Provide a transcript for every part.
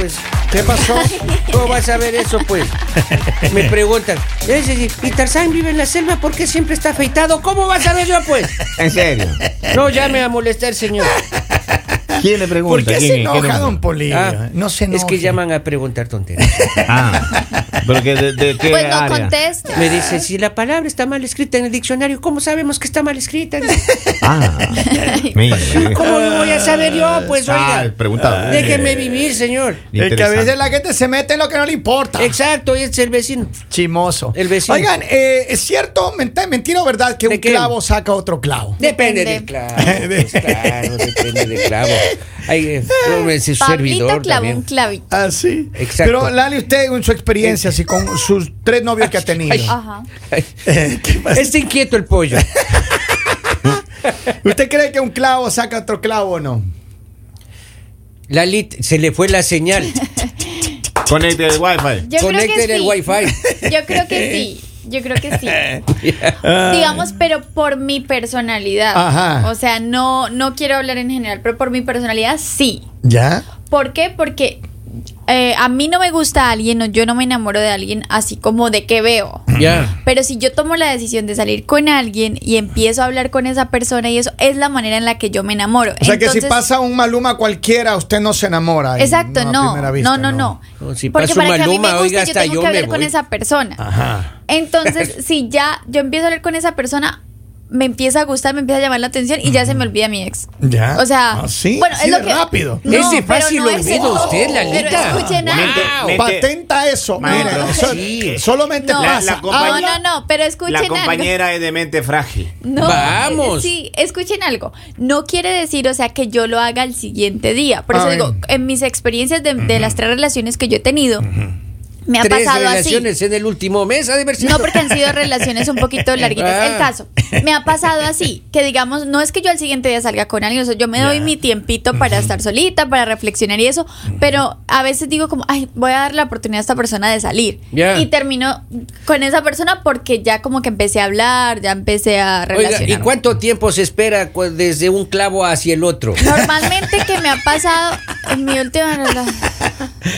pues? ¿Qué pasó? ¿Cómo vas a ver eso, pues? Me preguntan, "Ese, ¿y Tarzán vive en la selva? ¿Por qué siempre está afeitado? ¿Cómo vas a ver yo, pues? En serio. No llame a molestar, señor. ¿Quién le pregunta? ¿Por qué ¿Quién- se enoja, don Polillo? Ah, no se Es enoje. que llaman a preguntar tonterías. Ah, pero que de, de qué Pues no área? conteste. Me dice, si la palabra está mal escrita en el diccionario, ¿cómo sabemos que está mal escrita? Ah, mira. ¿Cómo lo voy a saber yo? Pues Ah, oiga, preguntado. déjeme vivir, señor. Es que a veces la gente se mete en lo que no le importa. Exacto, y es el vecino. Chimoso. El vecino. Oigan, eh, ¿es cierto, ment- mentira o verdad, que ¿De un qué? clavo saca otro clavo? Depende Depende. del clavo. pues, claro, depende del clavo. Ay, eh, no, ese Pablito servidor clavó también. un clavito. Ah, sí. Exacto. Pero Lali, usted en su experiencia, así con sus tres novios que ha tenido. Ay. Ajá. Ay, ¿Qué pasa? Está inquieto el pollo. ¿Usted cree que un clavo saca otro clavo o no? Lalit, se le fue la señal. Conecte el wifi. Sí. el wifi. Yo creo que sí. Yo creo que sí. Digamos, pero por mi personalidad. Ajá. O sea, no, no quiero hablar en general, pero por mi personalidad sí. ¿Ya? ¿Por qué? Porque eh, a mí no me gusta alguien o yo no me enamoro de alguien así como de que veo. Ya. Pero si yo tomo la decisión de salir con alguien y empiezo a hablar con esa persona y eso es la manera en la que yo me enamoro. O sea que si pasa un Maluma cualquiera, usted no se enamora. en Exacto, no, vista, no, no, no. No, si Porque pasa un para que a mí me Maluma, guste, oiga, yo tengo yo que hablar con esa persona. Ajá. Entonces, si ya yo empiezo a hablar con esa persona, me empieza a gustar, me empieza a llamar la atención y ya se me olvida mi ex. ¿Ya? O sea, ¿Ah, sí? bueno, Así es lo de que rápido. No, Es de pero fácil no olvido eso. usted, Pero Lalita. escuchen Wow. algo. Mente- Patenta eso. Maestro. Mira, eso- Sí. solamente No, pasa. La- la compa- no, no, no, pero escuchen La algo. compañera es de mente frágil. No, Vamos. eh, Sí, escuchen algo. No quiere decir, o sea, que yo lo haga el siguiente día. Por eso Ay. digo, en mis experiencias de, de las tres relaciones que yo he tenido, me ha Tres pasado así. relaciones en el último mes, ha de haber sido. No, porque han sido relaciones un poquito larguitas. Ah. El caso, me ha pasado así, que digamos, no es que yo al siguiente día salga con alguien, o sea, yo me doy mi tiempito para estar solita, para reflexionar y eso, pero a veces digo como, ay, voy a dar la oportunidad a esta persona de salir. Y termino con esa persona porque ya como que empecé a hablar, ya empecé a Oiga, relacionar. ¿y cuánto tiempo se espera desde un clavo hacia el otro? Normalmente que me ha pasado en mi última relación,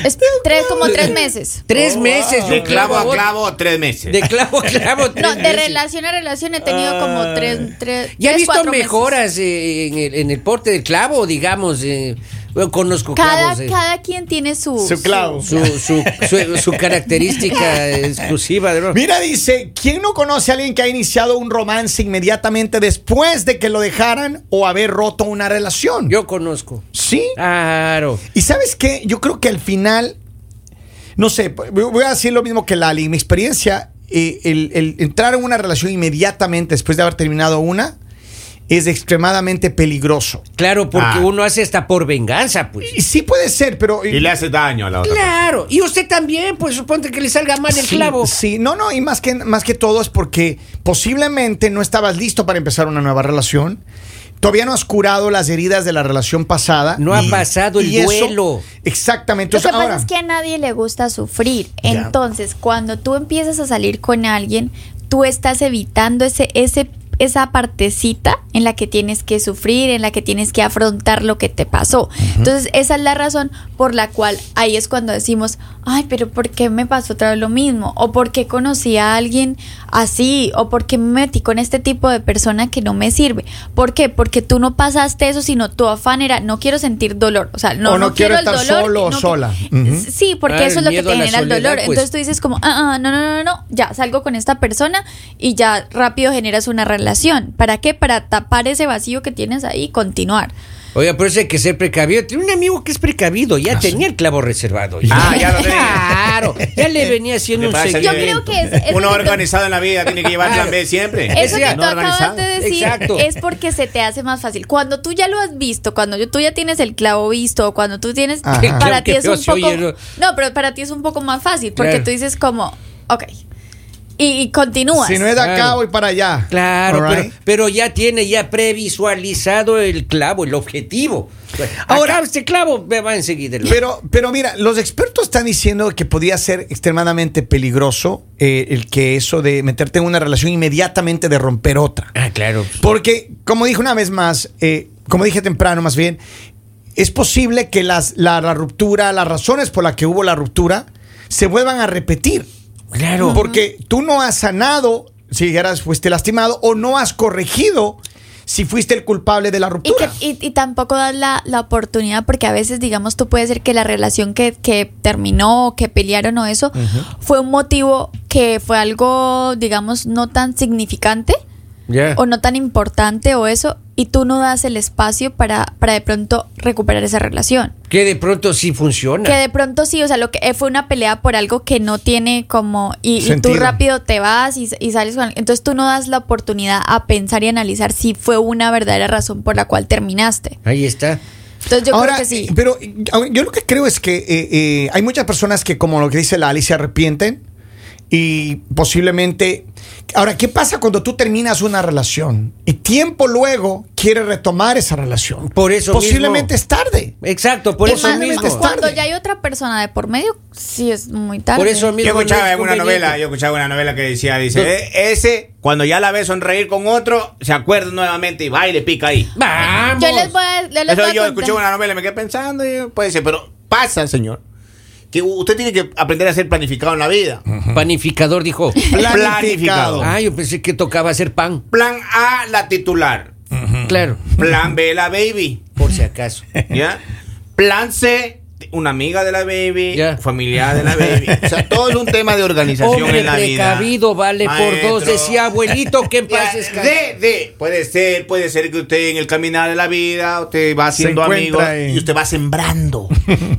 es tres, como tres meses. Tres meses, de clavo a clavo, tres meses. De clavo a clavo, tres No, de meses. relación a relación he tenido como tres, tres, ¿Ya tres, visto mejoras eh, en, el, en el porte del clavo, digamos? eh, bueno, conozco Cada, clavos. eh, cada quien tiene su, Su clavo. su, su, su- su característica exclusiva. ¿no? Mira, dice, ¿quién no conoce a alguien que ha iniciado un romance inmediatamente después de que lo dejaran o haber roto una relación? Yo conozco. Sí. Claro. Y sabes qué, yo creo que al final, no sé, voy a decir lo mismo que Lali. Mi experiencia, eh, el, el entrar en una relación inmediatamente después de haber terminado una es extremadamente peligroso. Claro, porque Ah. uno hace hasta por venganza, pues. Y sí puede ser, pero... Y le hace daño a la otra. Claro, y usted también, pues suponte que le salga mal el Sí, clavo. Sí, no, no, y más que, más que todo es porque posiblemente no estabas listo para empezar una nueva relación. Todavía no has curado las heridas de la relación pasada. No ha pasado el eso- duelo. exactamente. Lo sea, que pasa es que a nadie le gusta sufrir. Ya. Entonces, cuando tú empiezas a salir con alguien, tú estás evitando ese, ese, esa partecita en la que tienes que sufrir, en la que tienes que afrontar lo que te pasó. Entonces, esa es la razón por la cual ahí es cuando decimos, ay, pero ¿por qué me pasó otra vez lo mismo? O ¿por qué conocí a alguien así? O ¿por qué me metí con este tipo de persona que no me sirve? ¿Por qué? Porque tú no pasaste eso, sino tu afán era, no quiero sentir dolor. O sea, no, O no quiero el estar dolor, solo o no sola. Sí, porque Ah, eso el es lo que te genera el dolor. pues. Entonces tú dices como, ah, ah, no, no, no, no, no, ya salgo con esta persona y ya rápido generas una relación. ¿Para qué? Para tapar ese vacío que tienes ahí y continuar. Oiga, por eso hay que ser precavido. Tiene un amigo que es precavido, ya tenía el clavo reservado. Ah, ya lo tenía. Claro, ya le venía haciendo un seguimiento. Yo creo que es- es Uno que- organizado en la vida tiene que llevar plan B siempre. Eso que tú no acabas de decir Exacto. es porque se te hace más fácil. Cuando tú ya lo has visto, cuando yo- tú ya tienes el clavo visto, o cuando tú tienes, Ajá. para ti es un poco, no, pero para ti es un poco más fácil porque Claro. tú dices como, ok, y, y continúas. si no es de acá, Claro. voy para allá. Claro, pero, ya tiene ya previsualizado el clavo, el objetivo. Ahora- este clavo me va enseguida. Pero, pero mira, los expertos están diciendo que podría ser extremadamente peligroso eh, el que eso de meterte en una relación inmediatamente de romper otra. ah, claro. Porque, como dije una vez más, eh, como dije temprano más bien, es posible que las, la, la ruptura, las razones por las que hubo la ruptura, se vuelvan a repetir. Claro. Porque tú no has sanado si eras, fuiste lastimado o no has corregido si fuiste el culpable de la Y, que, ruptura. y, y tampoco das la, la oportunidad, porque a veces, digamos, tú puedes decir que la relación que, que terminó, que pelearon o eso, fue un motivo que fue algo, digamos, no tan significante O no tan importante o eso, y tú no das el espacio para, para de pronto recuperar esa relación. Que de pronto sí funciona. Que de pronto sí, o sea, lo que eh, fue una pelea por algo que no tiene como. Y, y tú rápido te vas y, y sales con. Entonces tú no das la oportunidad a pensar y analizar si fue una verdadera razón por la cual terminaste. Ahí está. Entonces yo Ahora, creo que sí. eh, pero yo lo que creo es que eh, eh, hay muchas personas que, como lo que dice la Alicia, se arrepienten y posiblemente... Ahora, ¿qué pasa cuando tú terminas una relación y tiempo luego quieres retomar esa relación? Por eso Posiblemente mismo. es tarde. Exacto, por eso más- mismo. es Cuando tarde. ya hay otra persona de por medio, sí es muy tarde. Por eso Yo mismo. escuchaba no es en una novela, yo escuchaba una novela que decía, dice, No. "Eh, ese, cuando ya la ve sonreír con otro, se acuerda nuevamente y va y le pica ahí. Vamos. Yo les voy a, yo les Eso voy a yo contar. escuché una novela y me quedé pensando, y puede ser, pero pasa, señor, que usted tiene que aprender a ser planificado en la vida. Panificador dijo. Planificado. Ah, yo pensé que tocaba hacer pan. Plan A, la titular. Claro. Plan B, la baby. Por si acaso. ¿Ya? Plan C, una amiga de la baby, Ya. familiar de la baby. O sea, todo es un tema de organización Hombre en la vida. precavido vale por dos, decía abuelito que en paz de, de, puede ser, puede ser que usted en el caminar de la vida, usted va haciendo amigos en- y usted va sembrando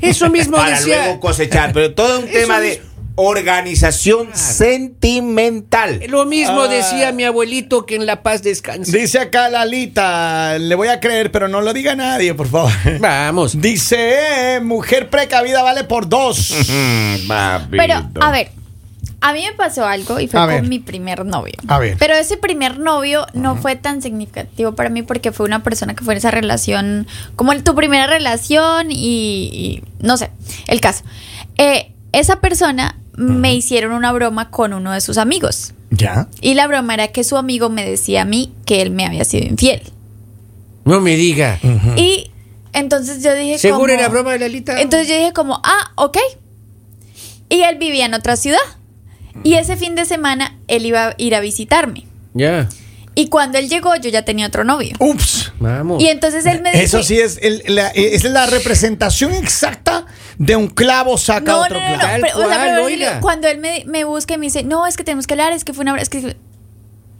Eso mismo para decía. luego cosechar, pero todo es un Eso tema de organización sentimental. Lo mismo Ah. decía mi abuelito que en la paz descanse. Dice acá Lalita, le voy a creer, pero no lo diga nadie, por favor. Vamos. Dice, eh, mujer precavida vale por dos. Pero, a ver, a mí me pasó algo y fue A con ver. mi primer novio. A ver. Pero ese primer novio no fue tan significativo para mí porque fue una persona que fue en esa relación, como en tu primera relación y, y no sé, el caso. Eh, esa persona me hicieron una broma con uno de sus amigos. ¿Ya? Y la broma era que su amigo me decía a mí que él me había sido infiel. No me diga. Y entonces yo dije ¿Seguro como- era broma de Lalita? Entonces yo dije como, ah, ok. Y él vivía en otra ciudad. Y ese fin de semana él iba a ir a visitarme. Ya. Y cuando él llegó yo ya tenía otro novio. Ups. Vamos. Y entonces él me. Eso sí es, el- la, es la representación exacta de un clavo saca No, otro no, no, no, clavo. Pero, o sea, pero cuando él me, me busca y me dice, no, es que tenemos que hablar, es que fue una... Es que,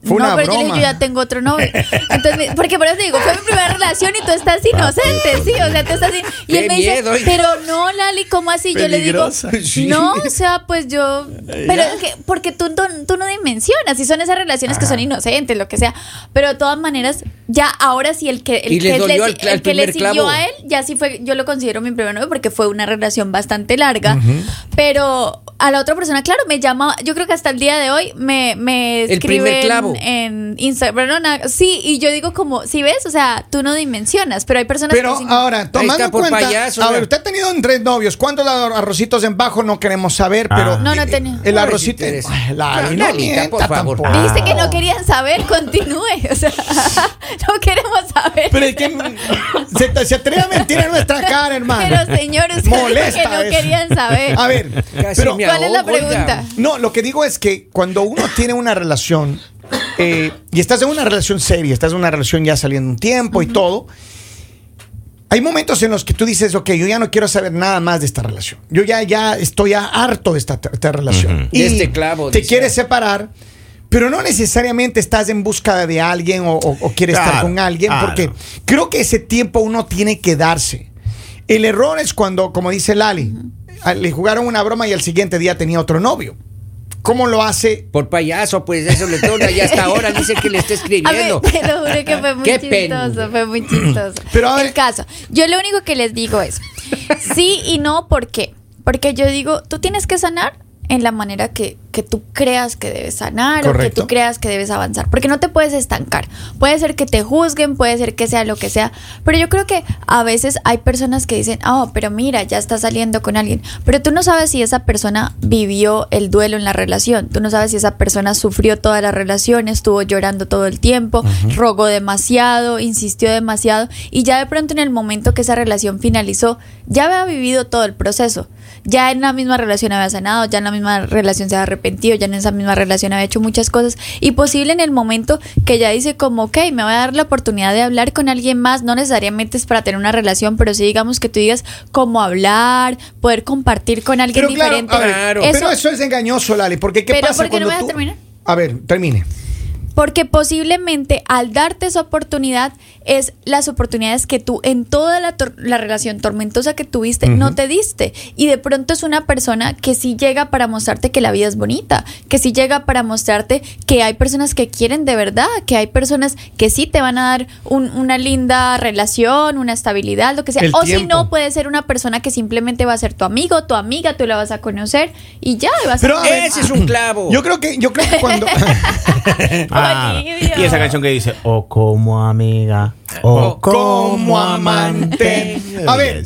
Fue no, una pero yo le broma. dije, yo ya tengo otro novio. Entonces, porque por eso te digo, fue mi primera relación y tú estás inocente, sí, o sea, tú estás... in- Y él me dice, pero no, Lali, ¿cómo así? Yo le digo, no, o sea, pues yo... Pero es que, porque tú, tú, tú no dimensionas, si son esas relaciones que son inocentes, lo que sea. Pero de todas maneras, ya ahora sí el que, el Y le que, le, al- el que le siguió clavo. a él, ya sí fue, yo lo considero mi primer novio porque fue una relación bastante larga. Pero a la otra persona, claro, me llama, yo creo que hasta el día de hoy me, me El primer escribe clavo. en, en Instagram. no, na- sí, y yo digo como, si ves, o sea, tú no dimensionas, pero hay personas Pero que sí- ahora, tomando en por cuenta, payaso, a ver, usted ha tenido en tres novios. ¿Cuántos la- arrocitos en bajo no queremos saber? Ah. Pero No, no eh, tenía. El No arrocito. No, no Lalita, mienta por favor. tampoco. Dijiste que no querían saber, continúe. O sea, no queremos saber. Pero es que se, se atreve a mentir en nuestra cara, hermano. Pero señor, usted Molesta que no eso. quería saber. A ver, Casi pero me ¿Cuál es la pregunta? No, lo que digo es que cuando uno tiene una relación eh, y estás en una relación seria, estás en una relación ya saliendo un tiempo y todo, hay momentos en los que tú dices, ok, yo ya no quiero saber nada más de esta relación. Yo ya, ya estoy ya harto de esta, esta relación. Y De este clavo, Te dice. quieres separar. Pero no necesariamente estás en busca de alguien o, o- o quieres estar con alguien, claro. porque creo que ese tiempo uno tiene que darse. El error es cuando, como dice Lali, le jugaron una broma y al siguiente día tenía otro novio. ¿Cómo lo hace? Por payaso, pues eso le toca. Y hasta ahora dice que le está A ver, escribiendo. te lo juro que fue muy Qué chistoso, fue muy chistoso. Pero a ver- el caso, yo lo único que les digo es sí y no, ¿por qué? Porque yo digo, tú tienes que sanar en la manera que que tú creas que debes sanar o que tú creas que debes avanzar, porque no te puedes estancar. Puede ser que te juzguen, puede ser que sea lo que sea, pero yo creo que a veces hay personas que dicen, oh, pero mira, ya está saliendo con alguien, pero tú no sabes si esa persona vivió el duelo en la relación, tú no sabes si esa persona sufrió toda la relación, estuvo llorando todo el tiempo, rogó demasiado, insistió demasiado y ya de pronto en el momento que esa relación finalizó, ya había vivido todo el proceso. Ya en la misma relación había sanado, ya en la misma relación se había arrepentido, ya en esa misma relación había hecho muchas cosas y posible en el momento que ya dice como, ok, me voy a dar la oportunidad de hablar con alguien más, no necesariamente es para tener una relación, pero sí digamos que tú digas cómo hablar, poder compartir con alguien Pero claro, diferente. ver, Claro. pero eso es engañoso, Lali, porque ¿qué Pero, pasa ¿por qué no cuando me dejas tú... terminar? A ver, termine. Porque posiblemente al darte esa oportunidad es las oportunidades que tú en toda la, tor- la relación tormentosa que tuviste no te diste. Y de pronto es una persona que sí llega para mostrarte que la vida es bonita, que sí llega para mostrarte que hay personas que quieren de verdad, que hay personas que sí te van a dar un- una linda relación, una estabilidad, lo que sea. El o si no, puede ser una persona que simplemente va a ser tu amigo, tu amiga, tú la vas a conocer y ya, y vas Pero, a... Ese es un clavo. Yo creo que, yo creo que cuando... Ah, y esa canción que dice, o como amiga, o O como amante. A ver,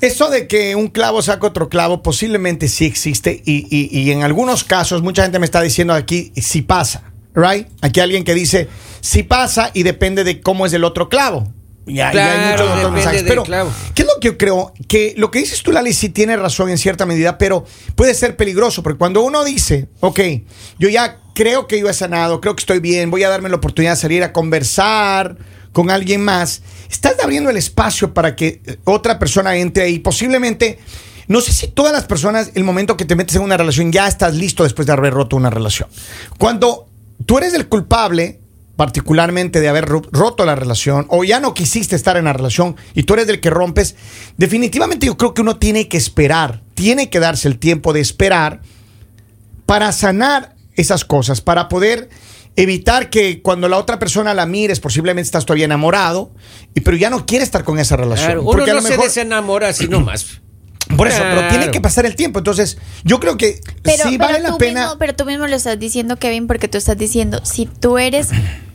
eso de que un clavo saca otro clavo posiblemente sí existe y, y- y en algunos casos mucha gente me está diciendo aquí si pasa, right? Aquí hay alguien que dice si pasa y depende de cómo es el otro clavo. Y hay- y hay Claro, muchos otros mensajes. Pero, clavo. ¿qué es lo que yo creo? Que lo que dices tú, Lali, sí tiene razón en cierta medida, pero puede ser peligroso, porque cuando uno dice, ok, yo ya creo que yo he sanado, creo que estoy bien, voy a darme la oportunidad de salir a conversar con alguien más, estás abriendo el espacio para que eh, otra persona entre ahí, posiblemente... No sé si todas las personas, el momento que te metes en una relación, ya estás listo después de haber roto una relación. Cuando tú eres el culpable, particularmente de haber ro- roto la relación, o ya no quisiste estar en la relación y tú eres el que rompes, definitivamente yo creo que uno tiene que esperar, tiene que darse el tiempo de esperar para sanar esas cosas, para poder evitar que cuando la otra persona la mires, posiblemente estás todavía enamorado, y, pero ya no quiere estar con esa relación. Claro, uno porque a no lo se mejor- desenamora así nomás. por eso, pero tiene que pasar el tiempo. Entonces, yo creo que Pero, sí pero vale la pena. mismo- pero tú mismo lo estás diciendo, Kevin, porque tú estás diciendo, si tú eres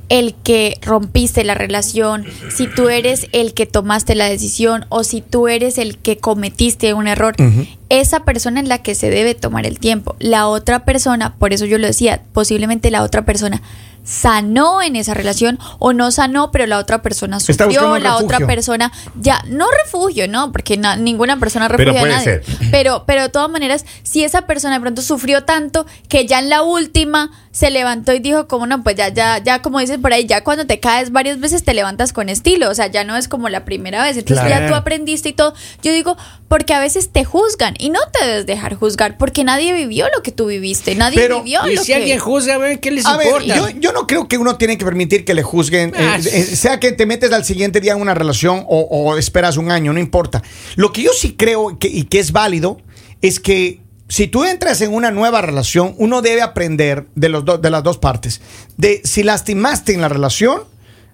el que rompiste la relación, si tú eres el que tomaste la decisión o si tú eres el que cometiste un error, esa persona es la que se debe tomar el tiempo. La otra persona, por eso yo lo decía, posiblemente la otra persona sanó en esa relación o no sanó, pero la otra persona sufrió, la otra persona ya no refugio, no, porque na- ninguna persona Pero refugia a puede nadie. ser. Pero, pero de todas maneras, si esa persona de pronto sufrió tanto que ya en la última se levantó y dijo como no, pues ya, ya, ya como dices por ahí, ya cuando te caes varias veces te levantas con estilo, o sea, ya no es como la primera vez. Entonces Claro. ya tú aprendiste y todo. Yo digo, porque a veces te juzgan y no te debes dejar juzgar, porque nadie vivió lo que tú viviste, nadie Pero- vivió Y lo si que... alguien juzga, a ver, ¿qué les A ver, importa? yo, yo no creo que uno tiene que permitir que le juzguen, eh, Ah, eh, sea que te metes al siguiente día en una relación o, o esperas un año, no importa. Lo que yo sí creo que, y que es válido es que si tú entras en una nueva relación, uno debe aprender de, los do- de las dos partes. De si lastimaste en la relación,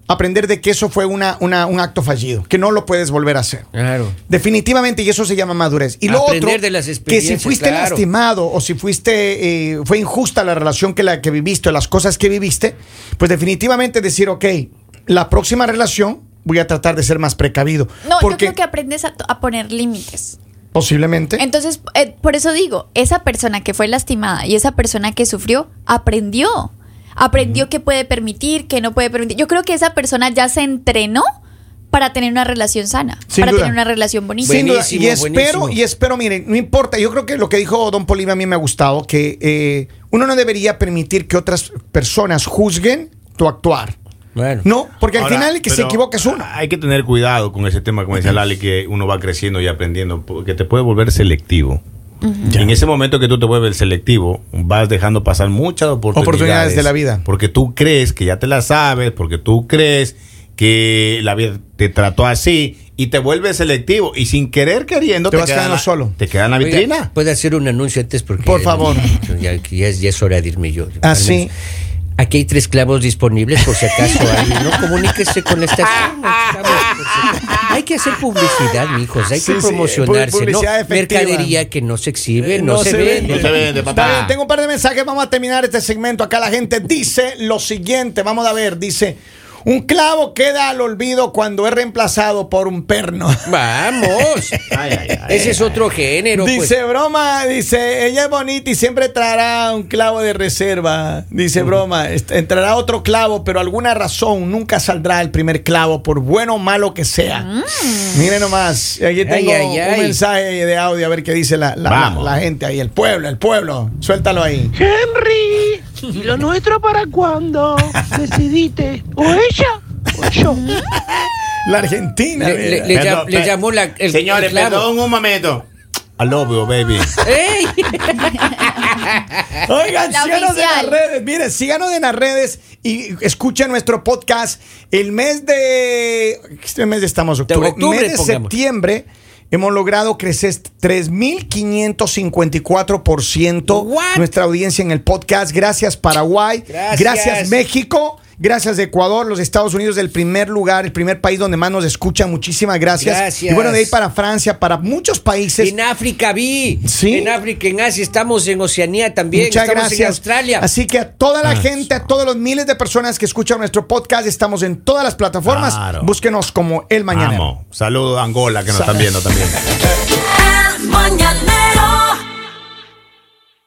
aprender de que eso fue una, una- un acto fallido, que no lo puedes volver a hacer. Claro. Definitivamente, y eso se llama madurez. Y lo Aprender otro, de las que si experiencias, fuiste claro. lastimado o si fuiste, eh, fue injusta la relación que la que viviste o las cosas que viviste, pues definitivamente decir, ok, la próxima relación voy a tratar de ser más precavido. No, yo porque creo que aprendes a, a poner límites. posiblemente. Entonces, eh, por eso digo, esa persona que fue lastimada y esa persona que sufrió, aprendió. Aprendió que puede permitir, que no puede permitir. Yo creo que esa persona ya se entrenó para tener una relación sana, Sin para duda. tener una relación bonita. Sin duda. Buenísimo, Y espero, buenísimo. y espero, miren, no importa, yo creo que lo que dijo Don Poliva a mí me ha gustado, que eh, uno no debería permitir que otras personas juzguen tu actuar. Bueno. No, porque al Ahora, final el que se equivoca es uno. Hay que tener cuidado con ese tema, como decía Lali, que uno va creciendo y aprendiendo, porque te puede volver selectivo. En ese momento que tú te vuelves selectivo, vas dejando pasar muchas oportunidades, Oportunidades de la vida. Porque tú crees que ya te la sabes, porque tú crees que la vida te trató así y te vuelves selectivo y sin querer queriendo Te vas queda en quedando la- solo. Te queda en la Oiga, vitrina. ¿Puede hacer un anuncio antes? Porque Por favor. Ya, ya es, ya es hora de irme yo. Ah, Al sí. menos. Aquí hay tres clavos disponibles por si acaso hay, ¿no? Comuníquese con la estación. Estamos, por si- Hay que hacer publicidad, mijos. Hay Sí, que sí, promocionarse, ¿no? publicidad efectiva. Mercadería que no se exhibe, Eh, no, se, vende. No se vende, Está papá. bien, tengo un par de mensajes. Vamos a terminar este segmento. Acá la gente dice lo siguiente. Vamos a ver. Dice: Un clavo queda al olvido cuando es reemplazado por un perno. Vamos. Ay, ay, ay, Ese es ay. otro género. pues. Dice broma, dice, ella es bonita y siempre traerá un clavo de reserva. Dice broma, entrará otro clavo, pero alguna razón nunca saldrá el primer clavo, por bueno o malo que sea. Miren nomás, aquí tengo ay, ay. un mensaje de audio a ver qué dice la, la- la gente ahí, el pueblo, el pueblo. Suéltalo ahí. Henry, ¿y lo nuestro para cuándo? Decidiste, o ella o yo. La Argentina. Le- le- le- Perdón, le llamó la- el- Señores, el perdón un momento. I love you, baby. ¡Ey! Oigan, La síganos en las redes. Miren, síganos en las redes y escuchen nuestro podcast. El mes de. Este mes estamos octubre. octubre, mes de pongamos. septiembre. Hemos logrado crecer 3.554% What? nuestra audiencia en el podcast. Gracias Paraguay. Gracias. México. Gracias Ecuador, los Estados Unidos del primer lugar, el primer país donde más nos escuchan. Muchísimas gracias. Gracias. Y bueno, de ahí para Francia, para muchos países. En África vi. Sí. En África, en Asia, estamos en Oceanía también. Muchas estamos gracias. en Australia. Así que a toda la gente, a todos los miles de personas que escuchan nuestro podcast, estamos en todas las plataformas. Claro. Búsquenos como El. Vamos. Saludos a Angola que nos están viendo también. El mañanero